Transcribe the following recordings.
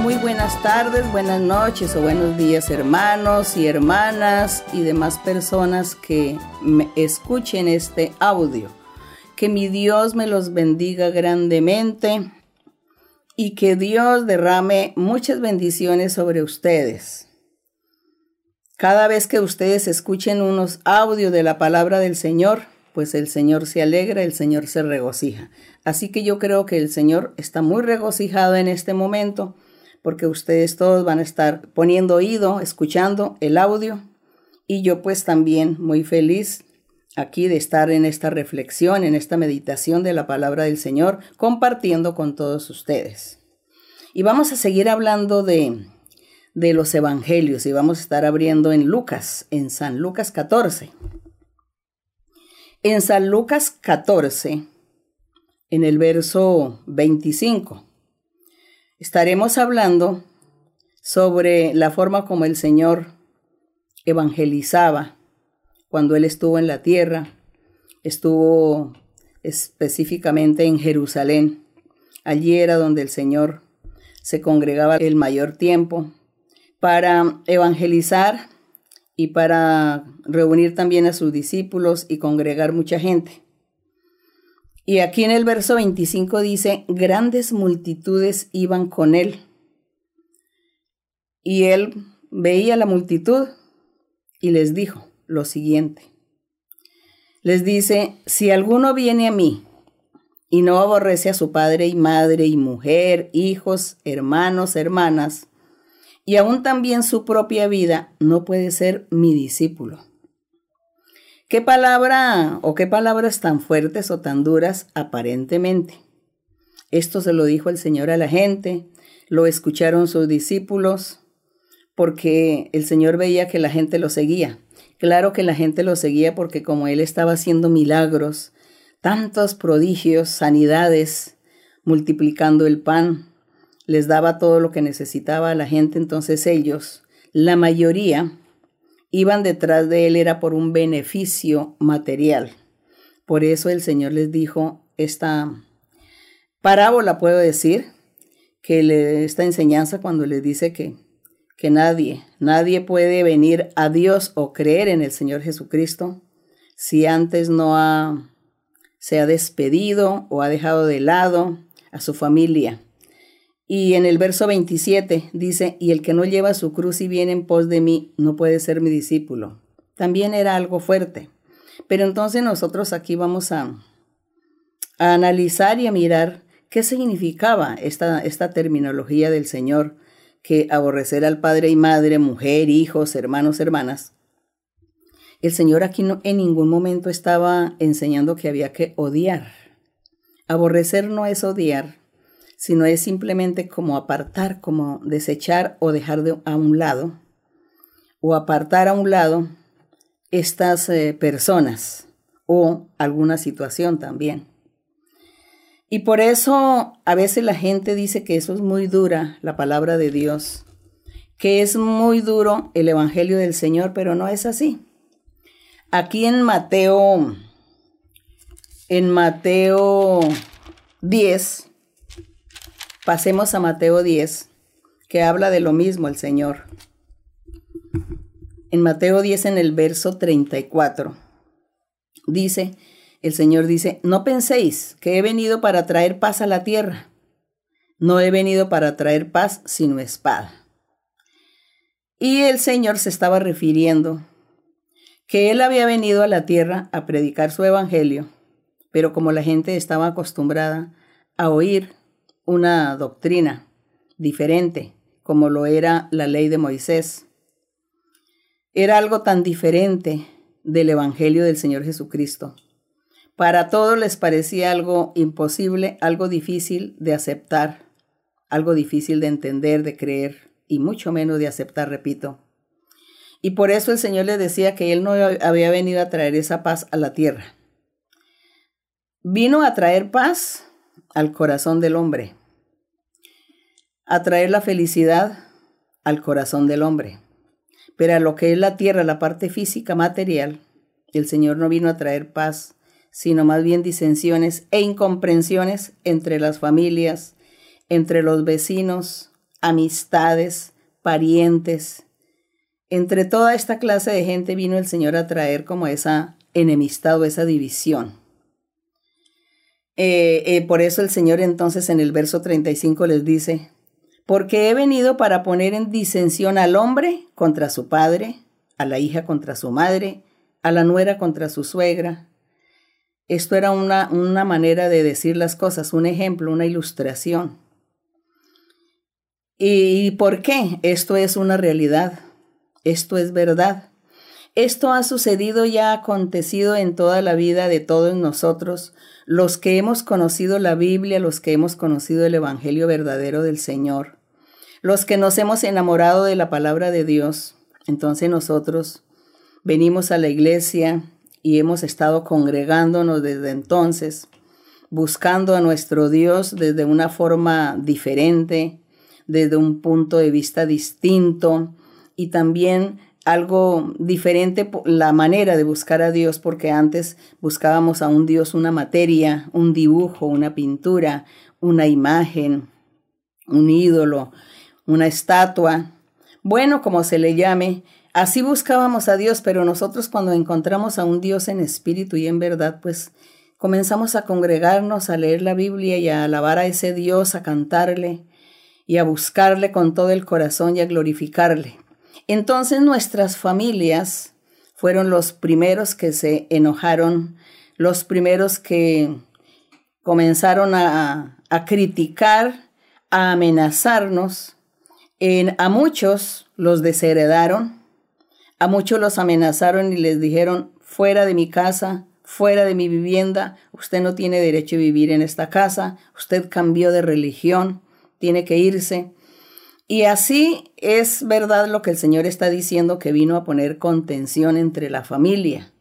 Muy buenas tardes, buenas noches o buenos días hermanos y hermanas y demás personas que me escuchen este audio. Que mi Dios me los bendiga grandemente y que Dios derrame muchas bendiciones sobre ustedes. Cada vez que ustedes escuchen unos audios de la palabra del Señor, pues el Señor se alegra, el Señor se regocija. Así que yo creo que el Señor está muy regocijado en este momento porque ustedes todos van a estar poniendo oído, escuchando el audio y yo pues también muy feliz aquí de estar en esta reflexión, en esta meditación de la palabra del Señor, compartiendo con todos ustedes. Y vamos a seguir hablando de, de los evangelios y vamos a estar abriendo en Lucas, en San Lucas 14. En San Lucas 14, en el verso 25, estaremos hablando sobre la forma como el Señor evangelizaba cuando Él estuvo en la tierra, estuvo específicamente en Jerusalén. Allí era donde el Señor se congregaba el mayor tiempo para evangelizar y para reunir también a sus discípulos y congregar mucha gente. Y aquí en el verso 25 dice, grandes multitudes iban con él. Y él veía la multitud y les dijo lo siguiente. Les dice, si alguno viene a mí y no aborrece a su padre y madre y mujer, hijos, hermanos, hermanas, y aún también su propia vida, no puede ser mi discípulo. ¿Qué palabra o qué palabras tan fuertes o tan duras aparentemente? Esto se lo dijo el Señor a la gente, lo escucharon sus discípulos, porque el Señor veía que la gente lo seguía. Claro que la gente lo seguía porque como Él estaba haciendo milagros, tantos prodigios, sanidades, multiplicando el pan, les daba todo lo que necesitaba a la gente, entonces ellos, la mayoría, iban detrás de él era por un beneficio material. Por eso el Señor les dijo esta parábola, puedo decir, que esta enseñanza cuando les dice que, que nadie, nadie puede venir a Dios o creer en el Señor Jesucristo si antes no ha, se ha despedido o ha dejado de lado a su familia y en el verso 27 dice, y el que no lleva su cruz y viene en pos de mí, no puede ser mi discípulo. También era algo fuerte. Pero entonces nosotros aquí vamos a, analizar y a mirar qué significaba esta, esta terminología del Señor, que aborrecer al padre y madre, mujer, hijos, hermanos, hermanas. El Señor aquí no, en ningún momento estaba enseñando que había que odiar. Aborrecer no es odiar, sino es simplemente como apartar, como desechar o dejar de, a un lado, o apartar a un lado estas eh, personas o alguna situación también. Y por eso a veces la gente dice que eso es muy dura, la palabra de Dios, que es muy duro el Evangelio del Señor, pero no es así. Aquí en Mateo, en Mateo 10, Pasemos a Mateo 10, que habla de lo mismo el Señor. En Mateo 10, en el verso 34, dice, el Señor dice, no penséis que he venido para traer paz a la tierra. No he venido para traer paz, sino espada. Y el Señor se estaba refiriendo que Él había venido a la tierra a predicar su evangelio, pero como la gente estaba acostumbrada a oír una doctrina diferente, como lo era la ley de Moisés. Era algo tan diferente del Evangelio del Señor Jesucristo. Para todos les parecía algo imposible, algo difícil de aceptar, algo difícil de entender, de creer, y mucho menos de aceptar, repito. Y por eso el Señor le decía que Él no había venido a traer esa paz a la tierra. Vino a traer paz al corazón del hombre, a traer la felicidad al corazón del hombre. Pero a lo que es la tierra, la parte física, material, el Señor no vino a traer paz, sino más bien disensiones e incomprensiones entre las familias, entre los vecinos, amistades, parientes. Entre toda esta clase de gente vino el Señor a traer como esa enemistad o esa división. Eh, eh, por eso el Señor entonces en el verso 35 les dice, porque he venido para poner en disensión al hombre contra su padre, a la hija contra su madre, a la nuera contra su suegra. Esto era una, una manera de decir las cosas, un ejemplo, una ilustración. ¿Y por qué? Esto es una realidad, esto es verdad. Esto ha sucedido y ha acontecido en toda la vida de todos nosotros, los que hemos conocido la Biblia, los que hemos conocido el Evangelio verdadero del Señor, los que nos hemos enamorado de la palabra de Dios. Entonces nosotros venimos a la iglesia y hemos estado congregándonos desde entonces, buscando a nuestro Dios desde una forma diferente, desde un punto de vista distinto y también algo diferente la manera de buscar a Dios, porque antes buscábamos a un Dios una materia, un dibujo, una pintura, una imagen, un ídolo, una estatua, bueno, como se le llame, así buscábamos a Dios, pero nosotros cuando encontramos a un Dios en espíritu y en verdad, pues comenzamos a congregarnos, a leer la Biblia y a alabar a ese Dios, a cantarle y a buscarle con todo el corazón y a glorificarle. Entonces nuestras familias fueron los primeros que se enojaron, los primeros que comenzaron a, criticar, a amenazarnos. A muchos los desheredaron, a muchos los amenazaron y les dijeron, fuera de mi casa, fuera de mi vivienda, usted no tiene derecho a vivir en esta casa, usted cambió de religión, tiene que irse. Y así es verdad lo que el Señor está diciendo que vino a poner contención entre la familia.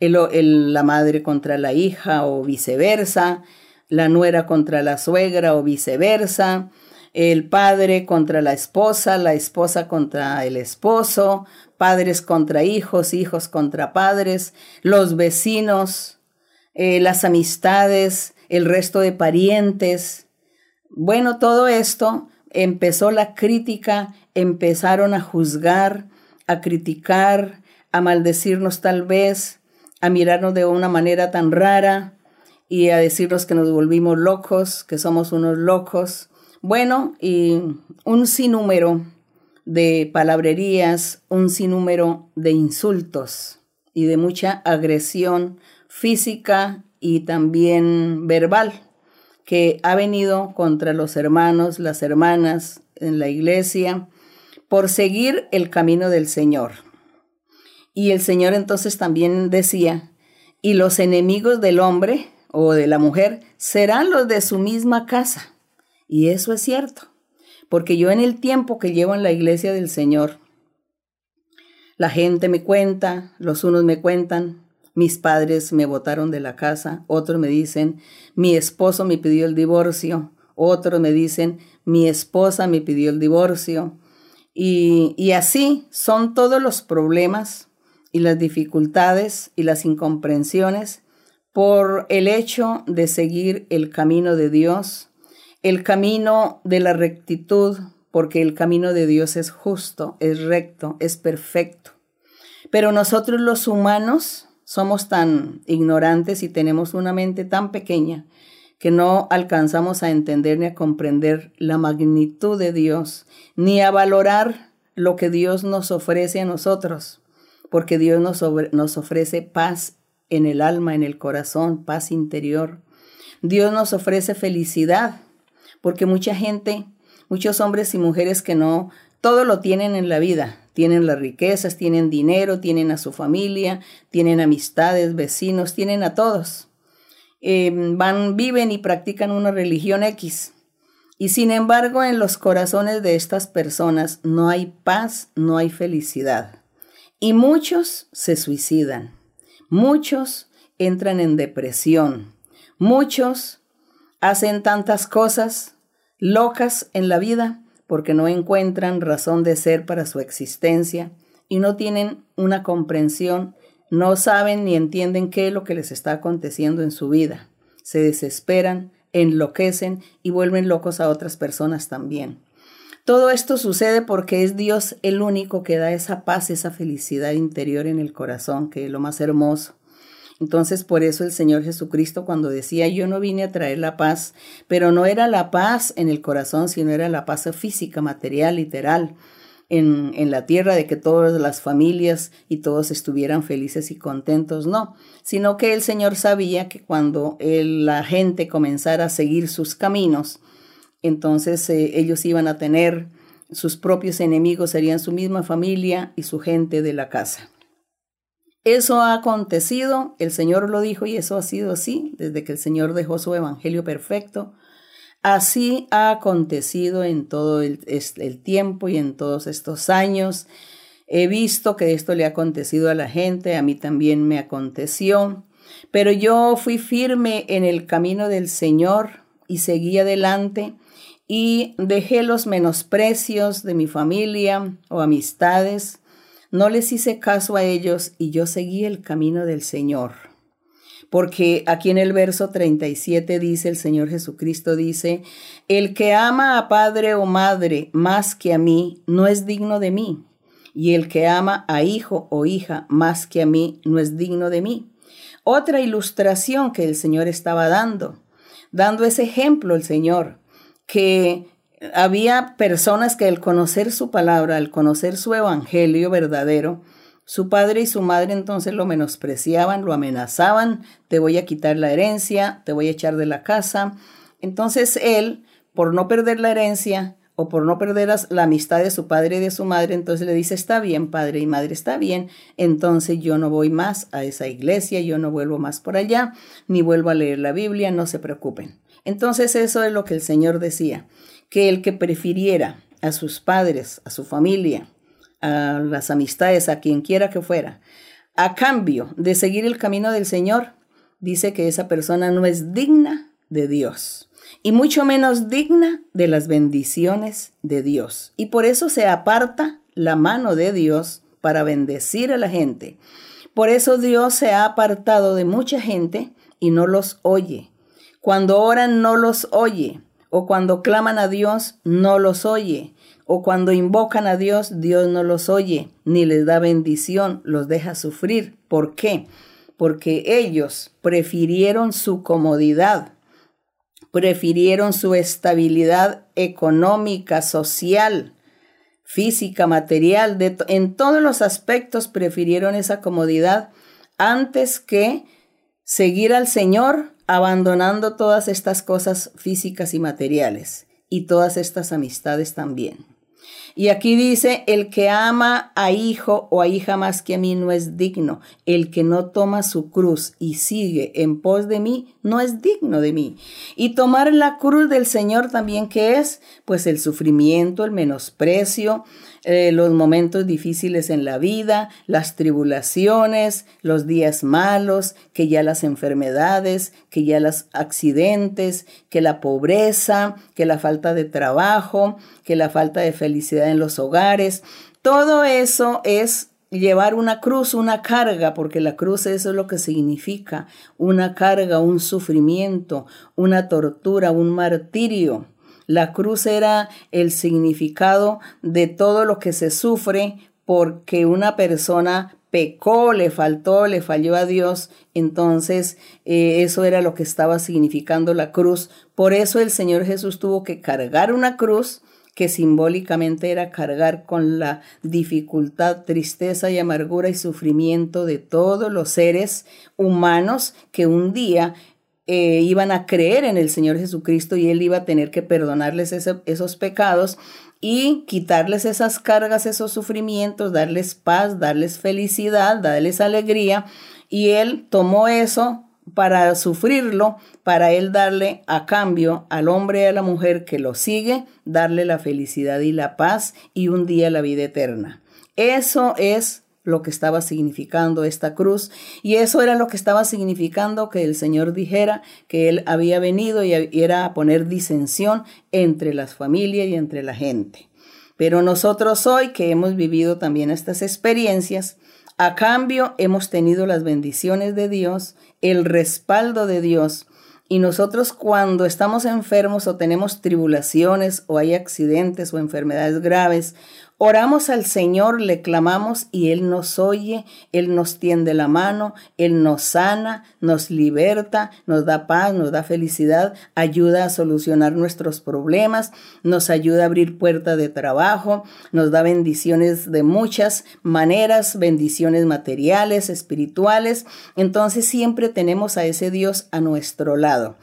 la madre contra la hija o viceversa, la nuera contra la suegra o viceversa, el padre contra la esposa, la esposa contra el esposo, padres contra hijos, hijos contra padres, los vecinos, eh, las amistades, el resto de parientes. Bueno, todo esto empezó la crítica, empezaron a juzgar, a criticar, a maldecirnos tal vez, a mirarnos de una manera tan rara y a decirnos que nos volvimos locos, que somos unos locos. Bueno, y un sinnúmero de palabrerías, un sinnúmero de insultos y de mucha agresión física y también verbal que ha venido contra los hermanos, las hermanas en la iglesia, por seguir el camino del Señor. Y el Señor entonces también decía, y los enemigos del hombre o de la mujer serán los de su misma casa. Y eso es cierto, porque yo en el tiempo que llevo en la iglesia del Señor, la gente me cuenta, los unos me cuentan, mis padres me botaron de la casa, otros me dicen, mi esposo me pidió el divorcio, otros me dicen, mi esposa me pidió el divorcio. Y, y así son todos los problemas y las dificultades y las incomprensiones por el hecho de seguir el camino de Dios, el camino de la rectitud, porque el camino de Dios es justo, es recto, es perfecto. Pero nosotros los humanos somos tan ignorantes y tenemos una mente tan pequeña que no alcanzamos a entender ni a comprender la magnitud de Dios, ni a valorar lo que Dios nos ofrece a nosotros, porque Dios nos, nos ofrece paz en el alma, en el corazón, paz interior. Dios nos ofrece felicidad, porque mucha gente, muchos hombres y mujeres que no, todo lo tienen en la vida, tienen las riquezas, tienen dinero, tienen a su familia, tienen amistades, vecinos, tienen a todos. Em, van, viven y practican una religión X. Y sin embargo, en los corazones de estas personas no hay paz, no hay felicidad. Y muchos se suicidan. Muchos entran en depresión. Muchos hacen tantas cosas locas en la vida porque no encuentran razón de ser para su existencia y no tienen una comprensión, no saben ni entienden qué es lo que les está aconteciendo en su vida. Se desesperan, enloquecen y vuelven locos a otras personas también. Todo esto sucede porque es Dios el único que da esa paz, esa felicidad interior en el corazón, que es lo más hermoso. Entonces, por eso el Señor Jesucristo cuando decía, yo no vine a traer la paz, pero no era la paz en el corazón, sino era la paz física, material, literal, en, en, la tierra, de que todas las familias y todos estuvieran felices y contentos, no, sino que el Señor sabía que cuando la gente comenzara a seguir sus caminos, entonces eh, ellos iban a tener sus propios enemigos, serían su misma familia y su gente de la casa. Eso ha acontecido, el Señor lo dijo y eso ha sido así desde que el Señor dejó su evangelio perfecto. Así ha acontecido en todo el, tiempo y en todos estos años. He visto que esto le ha acontecido a la gente, a mí también me aconteció, pero yo fui firme en el camino del Señor y seguí adelante y dejé los menosprecios de mi familia o amistades, no les hice caso a ellos y yo seguí el camino del Señor. Porque aquí en el verso 37 dice el Señor Jesucristo dice, el que ama a padre o madre más que a mí no es digno de mí, y el que ama a hijo o hija más que a mí no es digno de mí. Otra ilustración que el Señor estaba dando, dando ese ejemplo el Señor que había personas que al conocer su palabra, al conocer su evangelio verdadero, su padre y su madre entonces lo menospreciaban, lo amenazaban, te voy a quitar la herencia, te voy a echar de la casa. Entonces él, por no perder la herencia o por no perder la amistad de su padre y de su madre, entonces le dice, está bien, padre y madre, está bien, entonces yo no voy más a esa iglesia, yo no vuelvo más por allá, ni vuelvo a leer la Biblia, no se preocupen. Entonces eso es lo que el Señor decía, que el que prefiriera a sus padres, a su familia, a las amistades, a quien quiera que fuera, a cambio de seguir el camino del Señor, dice que esa persona no es digna de Dios y mucho menos digna de las bendiciones de Dios. Y por eso se aparta la mano de Dios para bendecir a la gente. Por eso Dios se ha apartado de mucha gente y no los oye. Cuando oran no los oye, o cuando claman a Dios no los oye, o cuando invocan a Dios Dios no los oye, ni les da bendición, los deja sufrir. ¿Por qué? Porque ellos prefirieron su comodidad, prefirieron su estabilidad económica, social, física, material, en todos los aspectos prefirieron esa comodidad antes que seguir al Señor abandonando todas estas cosas físicas y materiales y todas estas amistades también. Y aquí dice, el que ama a hijo o a hija más que a mí no es digno. El que no toma su cruz y sigue en pos de mí no es digno de mí. Y tomar la cruz del Señor también que es, pues el sufrimiento, el menosprecio, eh, los momentos difíciles en la vida, las tribulaciones, los días malos, que ya las enfermedades, que ya los accidentes, que la pobreza, que la falta de trabajo, que la falta de felicidad en los hogares. Todo eso es llevar una cruz, una carga, porque la cruz eso es lo que significa, una carga, un sufrimiento, una tortura, un martirio. La cruz era el significado de todo lo que se sufre porque una persona pecó, le faltó, le falló a Dios. Entonces, eh, eso era lo que estaba significando la cruz. Por eso el Señor Jesús tuvo que cargar una cruz que simbólicamente era cargar con la dificultad, tristeza y amargura y sufrimiento de todos los seres humanos que un día eh, iban a creer en el Señor Jesucristo y Él iba a tener que perdonarles esos pecados y quitarles esas cargas, esos sufrimientos, darles paz, darles felicidad, darles alegría. Y Él tomó eso para sufrirlo, para Él darle a cambio al hombre y a la mujer que lo sigue, darle la felicidad y la paz y un día la vida eterna. Eso es lo que estaba significando esta cruz. Y eso era lo que estaba significando que el Señor dijera que Él había venido y era a poner disensión entre las familias y entre la gente. Pero nosotros hoy que hemos vivido también estas experiencias, a cambio hemos tenido las bendiciones de Dios, el respaldo de Dios Y nosotros cuando estamos enfermos o tenemos tribulaciones o hay accidentes o enfermedades graves Oramos al Señor, le clamamos y Él nos oye, Él nos tiende la mano, Él nos sana, nos liberta, nos da paz, nos da felicidad, ayuda a solucionar nuestros problemas, nos ayuda a abrir puertas de trabajo, nos da bendiciones de muchas maneras, bendiciones materiales, espirituales. Entonces siempre tenemos a ese Dios a nuestro lado.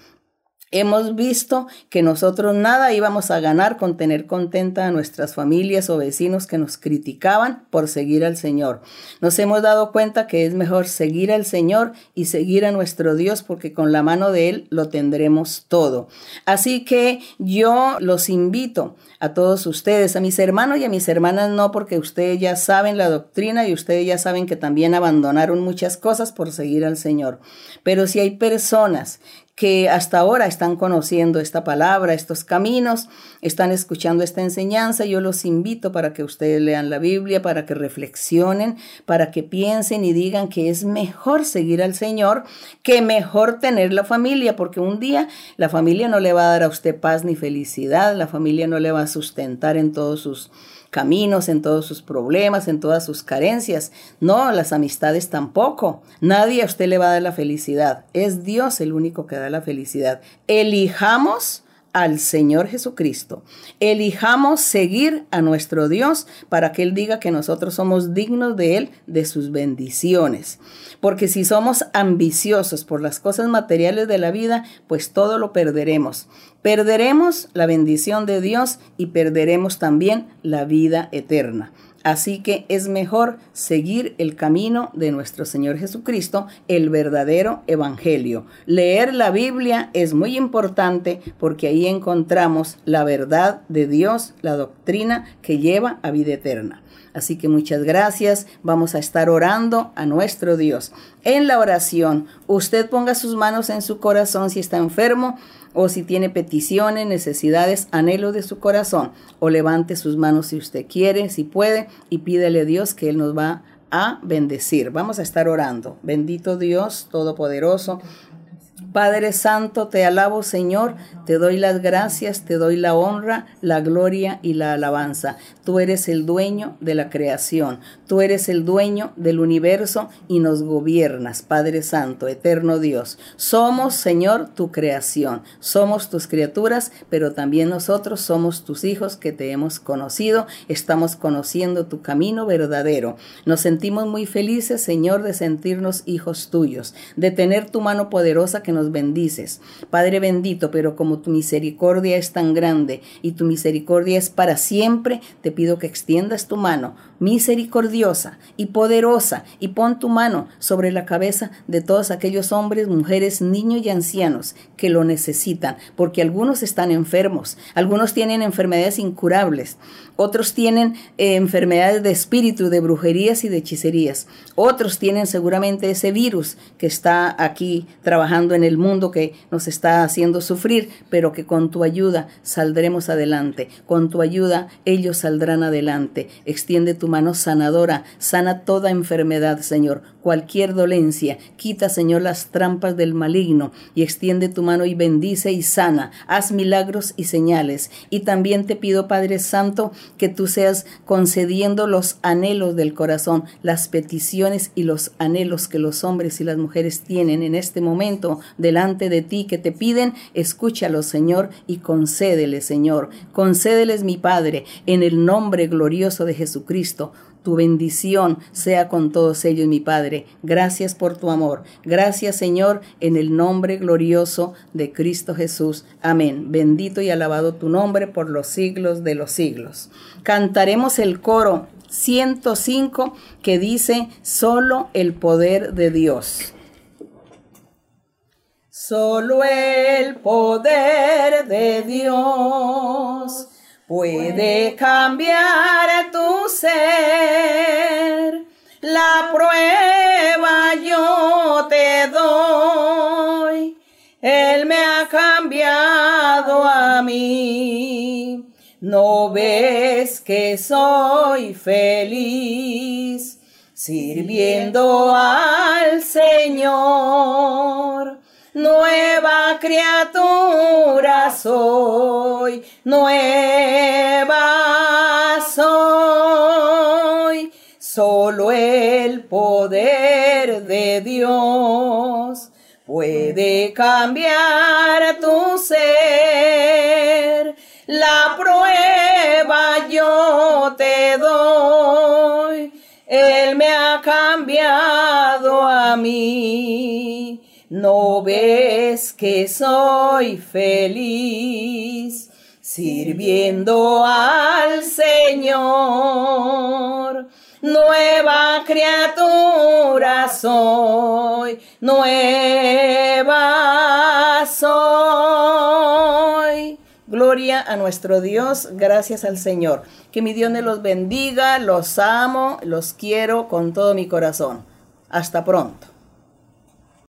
Hemos visto que nosotros nada íbamos a ganar con tener contenta a nuestras familias o vecinos que nos criticaban por seguir al Señor. Nos hemos dado cuenta que es mejor seguir al Señor y seguir a nuestro Dios porque con la mano de Él lo tendremos todo. Así que yo los invito a todos ustedes, a mis hermanos y a mis hermanas no, porque ustedes ya saben la doctrina y ustedes ya saben que también abandonaron muchas cosas por seguir al Señor. Pero si hay personas que hasta ahora están conociendo esta palabra, estos caminos, están escuchando esta enseñanza. Yo los invito para que ustedes lean la Biblia, para que reflexionen, para que piensen y digan que es mejor seguir al Señor que mejor tener la familia, porque un día la familia no le va a dar a usted paz ni felicidad, la familia no le va a sustentar en todos sus caminos, en todos sus problemas, en todas sus carencias. No, las amistades tampoco. Nadie a usted le va a dar la felicidad. Es Dios el único que da la felicidad. Elijamos al Señor Jesucristo. Elijamos seguir a nuestro Dios para que Él diga que nosotros somos dignos de Él, de sus bendiciones. Porque si somos ambiciosos por las cosas materiales de la vida, pues todo lo perderemos. Perderemos la bendición de Dios y perderemos también la vida eterna. Así que es mejor seguir el camino de nuestro Señor Jesucristo, el verdadero Evangelio. Leer la Biblia es muy importante porque ahí encontramos la verdad de Dios, la doctrina que lleva a vida eterna. Así que muchas gracias. Vamos a estar orando a nuestro Dios. En la oración, usted ponga sus manos en su corazón si está enfermo o si tiene peticiones, necesidades, anhelos de su corazón, o levante sus manos si usted quiere, si puede, y pídele a Dios que Él nos va a bendecir. Vamos a estar orando. Bendito Dios Todopoderoso. Padre Santo, te alabo Señor, te doy las gracias, te doy la honra, la gloria y la alabanza. Tú eres el dueño de la creación, tú eres el dueño del universo y nos gobiernas, Padre Santo, eterno Dios. Somos, Señor, tu creación, somos tus criaturas, pero también nosotros somos tus hijos que te hemos conocido, estamos conociendo tu camino verdadero. Nos sentimos muy felices, Señor, de sentirnos hijos tuyos, de tener tu mano poderosa que nos bendices. Padre bendito, pero como tu misericordia es tan grande y tu misericordia es para siempre, te pido que extiendas tu mano misericordiosa y poderosa y pon tu mano sobre la cabeza de todos aquellos hombres, mujeres, niños y ancianos que lo necesitan, porque algunos están enfermos, algunos tienen enfermedades incurables, otros tienen eh, enfermedades de espíritu, de brujerías y de hechicerías, otros tienen seguramente ese virus que está aquí trabajando en el mundo, que nos está haciendo sufrir, pero que con tu ayuda saldremos adelante, con tu ayuda ellos saldrán adelante. Extiende tu mano sanadora, sana toda enfermedad, Señor, cualquier dolencia, quita, Señor, las trampas del maligno y extiende tu mano y bendice y sana, haz milagros y señales. Y también te pido, Padre Santo, que tú seas concediendo los anhelos del corazón, las peticiones y los anhelos que los hombres y las mujeres tienen en este momento delante de ti que te piden, escúchalos, Señor, y concédeles, Señor. Concédeles, mi Padre, en el glorioso de Jesucristo. Tu bendición sea con todos ellos, mi Padre. Gracias por tu amor. Gracias, Señor, en el nombre glorioso de Cristo Jesús. Amén. Bendito y alabado tu nombre por los siglos de los siglos. Cantaremos el coro 105 que dice, solo el poder de Dios. Solo el poder de Dios puede cambiar tu ser. La prueba yo te doy. Él me ha cambiado a mí. No ves que soy feliz sirviendo al Señor. Nueva criatura soy, nueva soy. Solo el poder de Dios puede cambiar tu ser. La prueba yo te doy. Él me ha cambiado a mí. ¿No ves que soy feliz sirviendo al Señor? Nueva criatura soy, nueva soy. Gloria a nuestro Dios, gracias al Señor. Que mi Dios me los bendiga, los amo, los quiero con todo mi corazón. Hasta pronto.